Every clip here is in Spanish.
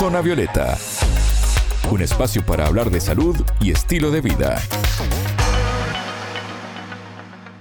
Zona Violeta, un espacio para hablar de salud y estilo de vida.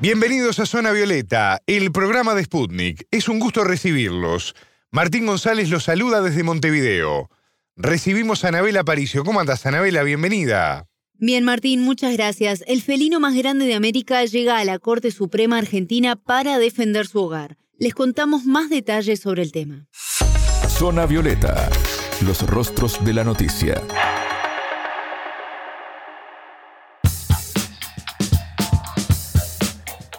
Bienvenidos a Zona Violeta, el programa de Sputnik. Es un gusto recibirlos. Martín González los saluda desde Montevideo. Recibimos a Anabela Aparicio. ¿Cómo andas, Anabela? Bienvenida. Bien, Martín, muchas gracias. El felino más grande de América llega a la Corte Suprema Argentina para defender su hogar. Les contamos más detalles sobre el tema. Zona Violeta, los rostros de la noticia.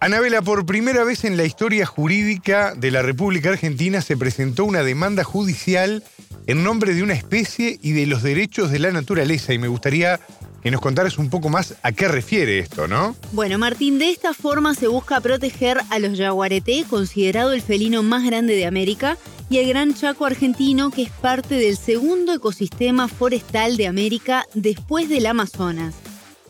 Anabela, por primera vez en la historia jurídica de la República Argentina se presentó una demanda judicial en nombre de una especie y de los derechos de la naturaleza y me gustaría que nos contaras un poco más a qué refiere esto, ¿no? Bueno, Martín, de esta forma se busca proteger a los yaguareté, considerado el felino más grande de América, y el gran chaco argentino, que es parte del segundo ecosistema forestal de América después del Amazonas.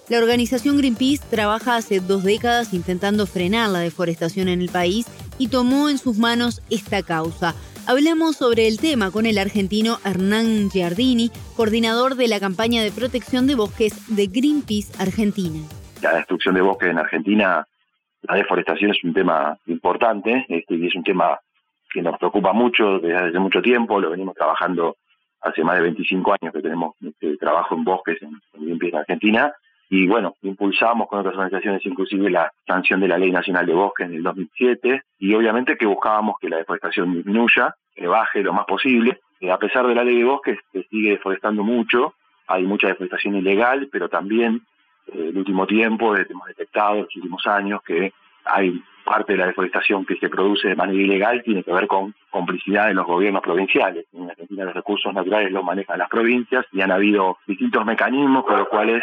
La organización Greenpeace trabaja hace dos décadas intentando frenar la deforestación en el país y tomó en sus manos esta causa. Hablamos sobre el tema con el argentino Hernán Giardini, coordinador de la campaña de protección de bosques de Greenpeace Argentina. La destrucción de bosques en Argentina, la deforestación es un tema importante este, y es un tema que nos preocupa mucho desde hace mucho tiempo, lo venimos trabajando hace más de 25 años que tenemos este trabajo en bosques en, en Greenpeace Argentina y bueno, impulsamos con otras organizaciones inclusive la sanción de la Ley Nacional de Bosques en el 2007 y obviamente que buscábamos que la deforestación disminuya, que baje lo más posible. Eh, a pesar de la Ley de Bosques, se sigue deforestando mucho, hay mucha deforestación ilegal, pero también eh, el último tiempo hemos detectado, en los últimos años, que hay parte de la deforestación que se produce de manera ilegal tiene que ver con complicidad de los gobiernos provinciales. En Argentina los recursos naturales los manejan las provincias y han habido distintos mecanismos por los cuales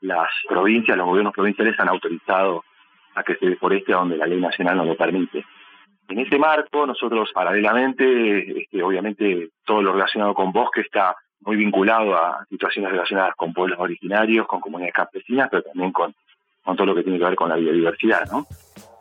las provincias, los gobiernos provinciales han autorizado a que se deforeste donde la ley nacional no lo permite. En ese marco, nosotros paralelamente, este, obviamente todo lo relacionado con bosque está muy vinculado a situaciones relacionadas con pueblos originarios, con comunidades campesinas, pero también con, con todo lo que tiene que ver con la biodiversidad, ¿no?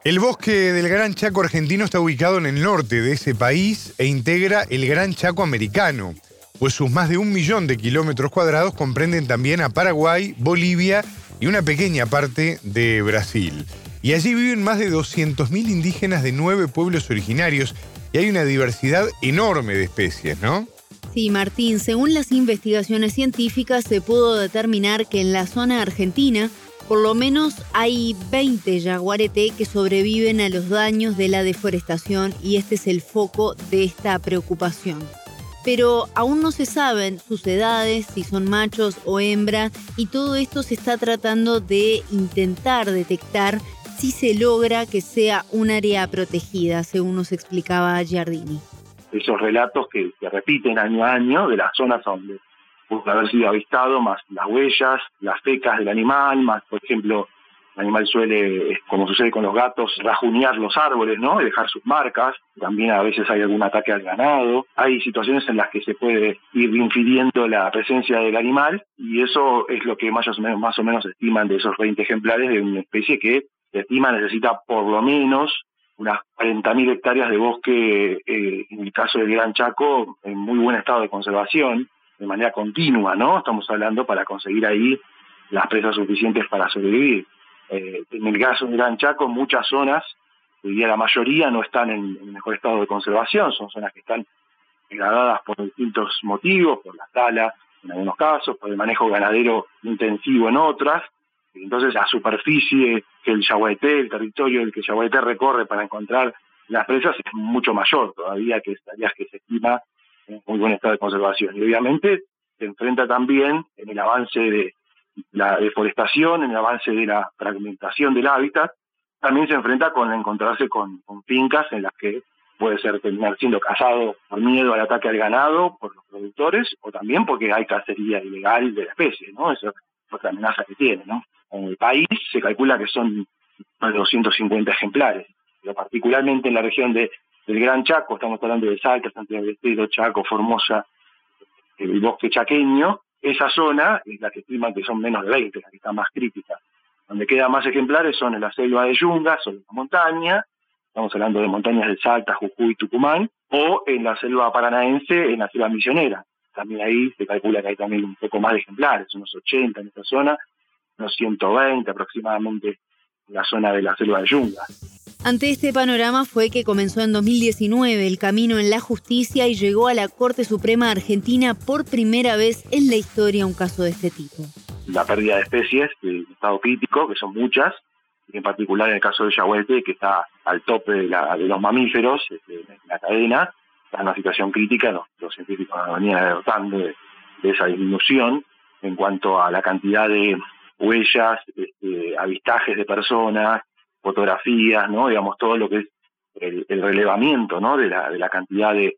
El bosque del Gran Chaco argentino está ubicado en el norte de ese país e integra el Gran Chaco americano pues sus más de un millón de kilómetros cuadrados comprenden también a Paraguay, Bolivia y una pequeña parte de Brasil. Y allí viven más de 200.000 indígenas de nueve pueblos originarios y hay una diversidad enorme de especies, ¿no? Sí, Martín, según las investigaciones científicas se pudo determinar que en la zona argentina por lo menos hay 20 yaguareté que sobreviven a los daños de la deforestación y este es el foco de esta preocupación pero aún no se saben sus edades, si son machos o hembras, y todo esto se está tratando de intentar detectar si se logra que sea un área protegida, según nos explicaba Giardini. Esos relatos que se repiten año a año de las zonas donde puede haber sido avistado, más las huellas, las fecas del animal, más, por ejemplo, el animal suele, como sucede con los gatos, rajunear los árboles, ¿no? Y dejar sus marcas. También a veces hay algún ataque al ganado. Hay situaciones en las que se puede ir infiriendo la presencia del animal y eso es lo que más o menos, más o menos estiman de esos 20 ejemplares de una especie que se estima necesita por lo menos unas 40.000 hectáreas de bosque, eh, en el caso del Gran Chaco, en muy buen estado de conservación, de manera continua, ¿no? Estamos hablando para conseguir ahí las presas suficientes para sobrevivir. Eh, en el caso de Gran Chaco, muchas zonas, diría la mayoría, no están en, mejor estado de conservación, son zonas que están degradadas por distintos motivos, por la tala en algunos casos, por el manejo ganadero intensivo en otras. Entonces la superficie que el yaguareté, el territorio del que el yaguareté recorre para encontrar las presas es mucho mayor todavía que áreas que se estima en muy buen estado de conservación. Y obviamente se enfrenta también en el avance de, la deforestación, el avance de la fragmentación del hábitat, también se enfrenta con encontrarse con, fincas en las que puede ser terminar siendo cazado por miedo al ataque al ganado por los productores o también porque hay cacería ilegal de la especie, ¿no? Eso es otra amenaza que tiene, ¿no? En el país se calcula que son más de 250 ejemplares, pero particularmente en la región de, del Gran Chaco, estamos hablando de Salta, Santiago del Estero, Chaco, Formosa, el bosque chaqueño, esa zona es la que estiman que son menos de 20, la que está más crítica. Donde quedan más ejemplares son en la selva de Yungas, o en la montaña, estamos hablando de montañas de Salta, Jujuy, Tucumán, o en la selva paranaense, en la selva misionera. también ahí se calcula que hay también un poco más de ejemplares, unos 80 en esta zona, unos 120 aproximadamente en la zona de la selva de Yunga. Ante este panorama fue que comenzó en 2019 el camino en la justicia y llegó a la Corte Suprema Argentina por primera vez en la historia un caso de este tipo. La pérdida de especies de estado crítico, que son muchas, en particular en el caso del yaguete, que está al tope de, los mamíferos este, en la cadena, está en una situación crítica, los, científicos venían alertando de, de esa disminución en cuanto a la cantidad de huellas, este, avistajes de personas, fotografías, ¿no? Digamos, todo lo que es el, relevamiento, ¿no? De la, de la cantidad de,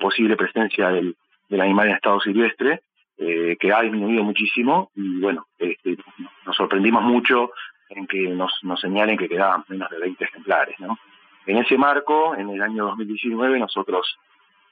posible presencia del, animal en estado silvestre, eh, que ha disminuido muchísimo y bueno, este, nos sorprendimos mucho en que nos, señalen que quedaban menos de 20 ejemplares, ¿no? En ese marco, en el año 2019, nosotros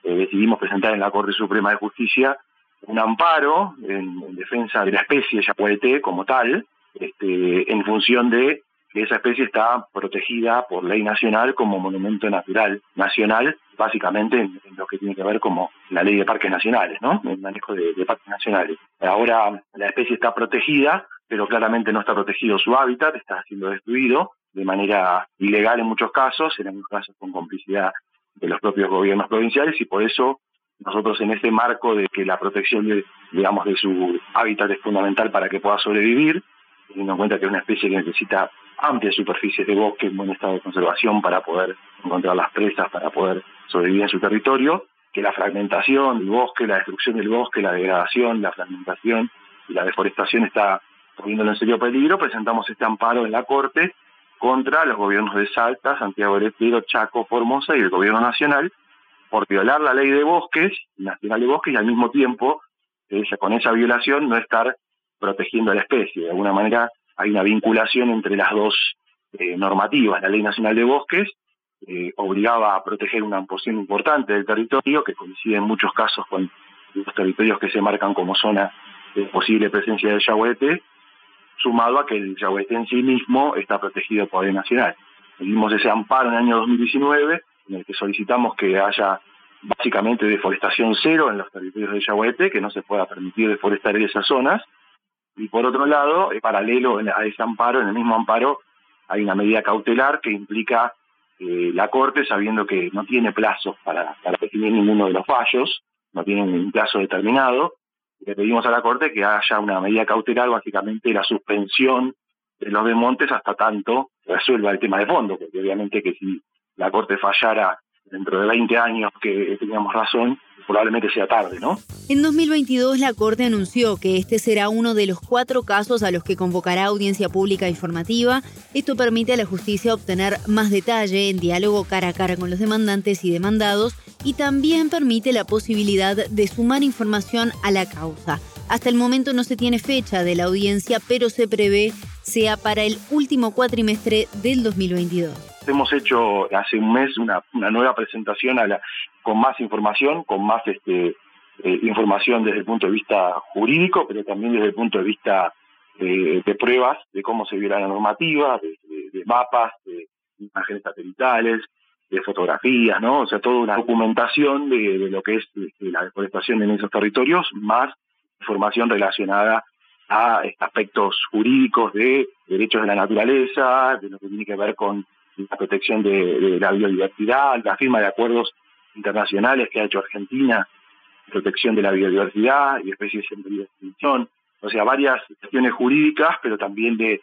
eh, decidimos presentar en la Corte Suprema de Justicia un amparo en, defensa de la especie yapueté como tal, este, en función de esa especie está protegida por ley nacional como monumento natural nacional, básicamente en, lo que tiene que ver como la ley de parques nacionales, ¿no? El manejo de, parques nacionales. Ahora la especie está protegida, pero claramente no está protegido su hábitat, está siendo destruido de manera ilegal en muchos casos, en algunos casos con complicidad de los propios gobiernos provinciales y por eso nosotros en ese marco de que la protección de, digamos, de su hábitat es fundamental para que pueda sobrevivir, teniendo en cuenta que es una especie que necesita amplias superficies de bosque en buen estado de conservación para poder encontrar las presas, para poder sobrevivir en su territorio, que la fragmentación del bosque, la destrucción del bosque, la degradación, la fragmentación y la deforestación está poniéndolo en serio peligro, presentamos este amparo en la Corte contra los gobiernos de Salta, Santiago del Estero, Chaco, Formosa y el gobierno nacional por violar la ley de bosques, nacional de bosques, y al mismo tiempo, con esa violación, no estar protegiendo a la especie. De alguna manera hay una vinculación entre las dos eh, normativas. La Ley Nacional de Bosques eh, obligaba a proteger una porción importante del territorio, que coincide en muchos casos con los territorios que se marcan como zona de posible presencia del yahuete, sumado a que el yahuete en sí mismo está protegido por ley nacional. Tuvimos ese amparo en el año 2019, en el que solicitamos que haya básicamente deforestación cero en los territorios del yahuete, que no se pueda permitir deforestar en esas zonas, y por otro lado, eh, paralelo a ese amparo, en el mismo amparo, hay una medida cautelar que implica eh, la Corte, sabiendo que no tiene plazos para, para definir ninguno de los fallos, no tiene un plazo determinado, le pedimos a la Corte que haya una medida cautelar, básicamente la suspensión de los desmontes hasta tanto resuelva el tema de fondo, porque obviamente que si la Corte fallara dentro de 20 años que teníamos razón, probablemente sea tarde, ¿no? En 2022 la Corte anunció que este será uno de los cuatro casos a los que convocará audiencia pública informativa. Esto permite a la justicia obtener más detalle en diálogo cara a cara con los demandantes y demandados y también permite la posibilidad de sumar información a la causa. Hasta el momento no se tiene fecha de la audiencia, pero se prevé sea para el último cuatrimestre del 2022 hemos hecho hace un mes una, nueva presentación a la, con más información, con más este, eh, información desde el punto de vista jurídico, pero también desde el punto de vista eh, de pruebas de cómo se viola la normativa, de, mapas, de imágenes satelitales, de fotografías, ¿no? O sea, toda una documentación de, lo que es este, la deforestación en esos territorios, más información relacionada a aspectos jurídicos de derechos de la naturaleza, de lo que tiene que ver con la protección de, la biodiversidad, la firma de acuerdos internacionales que ha hecho Argentina, protección de la biodiversidad y especies en peligro de extinción, o sea, varias cuestiones jurídicas, pero también de,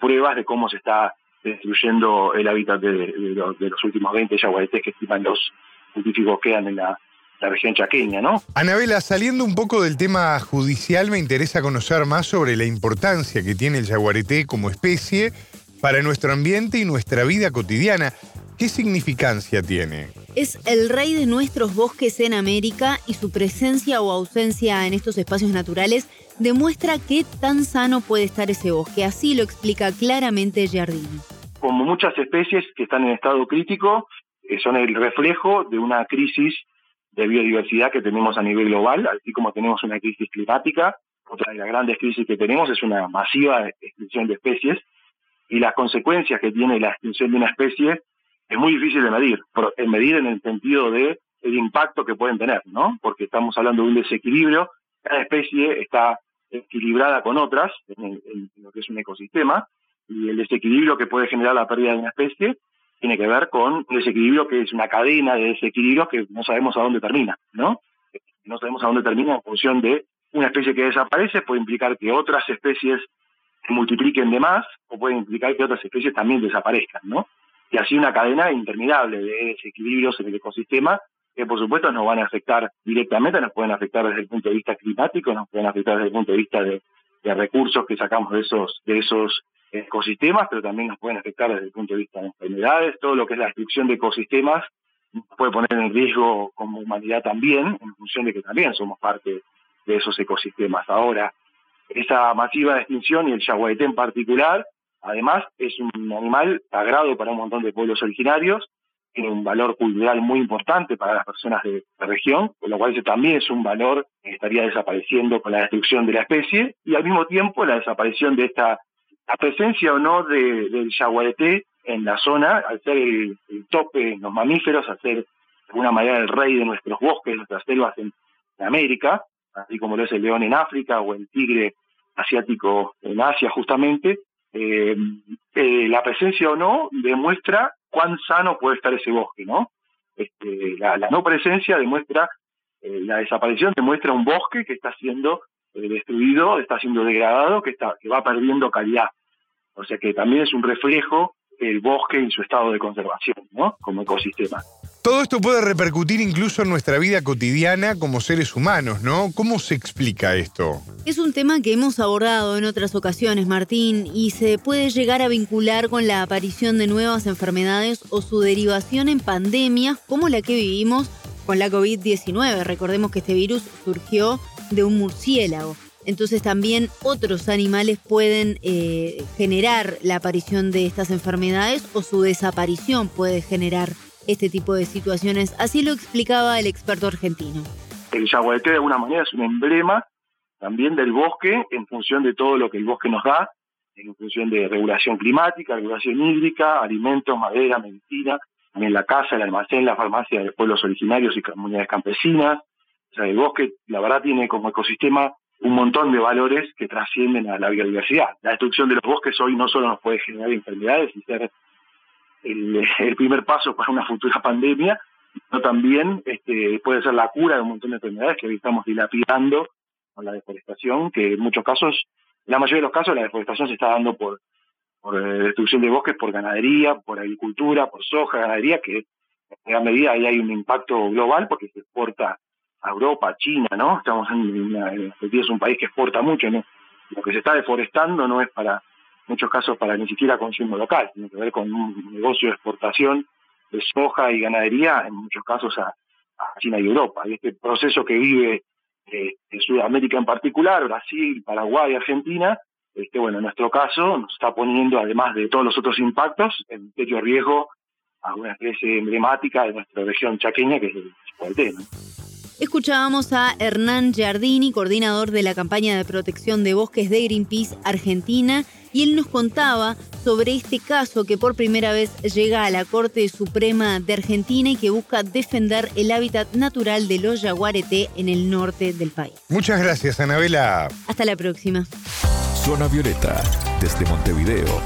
pruebas de cómo se está destruyendo el hábitat de, los, últimos 20 yaguaretés que estiman los científicos que quedan en la, la región chaqueña, ¿no? Anabela, saliendo un poco del tema judicial, me interesa conocer más sobre la importancia que tiene el yaguareté como especie para nuestro ambiente y nuestra vida cotidiana. ¿Qué significancia tiene? Es el rey de nuestros bosques en América y su presencia o ausencia en estos espacios naturales demuestra qué tan sano puede estar ese bosque. Así lo explica claramente Giardini. Como muchas especies que están en estado crítico, eh, son el reflejo de una crisis de biodiversidad que tenemos a nivel global, así como tenemos una crisis climática. Otra de las grandes crisis que tenemos es una masiva extinción de especies y las consecuencias que tiene la extinción de una especie es muy difícil de medir, medir en el sentido de el impacto que pueden tener, ¿no? Porque estamos hablando de un desequilibrio, cada especie está equilibrada con otras en, lo que es un ecosistema, y el desequilibrio que puede generar la pérdida de una especie tiene que ver con un desequilibrio que es una cadena de desequilibrios que no sabemos a dónde termina, ¿no? No sabemos a dónde termina en función de una especie que desaparece, puede implicar que otras especies se multipliquen de más, o puede implicar que otras especies también desaparezcan, ¿no? Y así una cadena interminable de desequilibrios en el ecosistema que por supuesto nos van a afectar directamente, nos pueden afectar desde el punto de vista climático, nos pueden afectar desde el punto de vista de, recursos que sacamos de esos, de esos ecosistemas, pero también nos pueden afectar desde el punto de vista de enfermedades, todo lo que es la destrucción de ecosistemas puede poner en riesgo como humanidad también, en función de que también somos parte de esos ecosistemas. Ahora, esa masiva extinción y el yaguareté en particular, además es un animal sagrado para un montón de pueblos originarios, tiene un valor cultural muy importante para las personas de la región, con lo cual ese también es un valor que estaría desapareciendo con la destrucción de la especie, y al mismo tiempo la desaparición de esta, la presencia o no de, del yaguareté en la zona, al ser el, tope en los mamíferos, al ser de alguna manera el rey de nuestros bosques, nuestras selvas en, América, así como lo es el león en África o el tigre asiático en Asia justamente, eh, eh, la presencia o no demuestra cuán sano puede estar ese bosque, ¿no? Este, la, no presencia demuestra, eh, la desaparición demuestra un bosque que está siendo eh, destruido, está siendo degradado, que, está, que va perdiendo calidad. O sea que también es un reflejo el bosque en su estado de conservación, ¿no? Como ecosistema. Todo esto puede repercutir incluso en nuestra vida cotidiana como seres humanos, ¿no? ¿Cómo se explica esto? Es un tema que hemos abordado en otras ocasiones, Martín, y se puede llegar a vincular con la aparición de nuevas enfermedades o su derivación en pandemias como la que vivimos con la COVID-19. Recordemos que este virus surgió de un murciélago. Entonces también otros animales pueden eh, generar la aparición de estas enfermedades o su desaparición puede generar este tipo de situaciones. Así lo explicaba el experto argentino. El yaguareté de alguna manera es un emblema también del bosque en función de todo lo que el bosque nos da, en función de regulación climática, regulación hídrica, alimentos, madera, medicina, también la casa, el almacén, la farmacia de pueblos originarios y comunidades campesinas. O sea, el bosque, la verdad, tiene como ecosistema un montón de valores que trascienden a la biodiversidad. La destrucción de los bosques hoy no solo nos puede generar enfermedades y ser el, primer paso para una futura pandemia, sino también este, puede ser la cura de un montón de enfermedades que hoy estamos dilapidando con la deforestación, que en muchos casos, en la mayoría de los casos, la deforestación se está dando por, por eh, destrucción de bosques, por ganadería, por agricultura, por soja, ganadería, que en gran medida ahí hay un impacto global porque se exporta a Europa, China, ¿no? Estamos en, en, es un país que exporta mucho, ¿no? Lo que se está deforestando no es para, muchos casos, para ni siquiera consumo local, tiene que ver con un negocio de exportación de soja y ganadería, en muchos casos a, China y Europa. Y este proceso que vive eh, en Sudamérica en particular, Brasil, Paraguay, Argentina, este, bueno, en nuestro caso nos está poniendo, además de todos los otros impactos, en serio riesgo a una especie emblemática de nuestra región chaqueña, que es el Chipolte, ¿no? Escuchábamos a Hernán Giardini, coordinador de la campaña de protección de bosques de Greenpeace Argentina, y él nos contaba sobre este caso que por primera vez llega a la Corte Suprema de Argentina y que busca defender el hábitat natural de los yaguareté en el norte del país. Muchas gracias, Anabela. Hasta la próxima. Zona Violeta, desde Montevideo,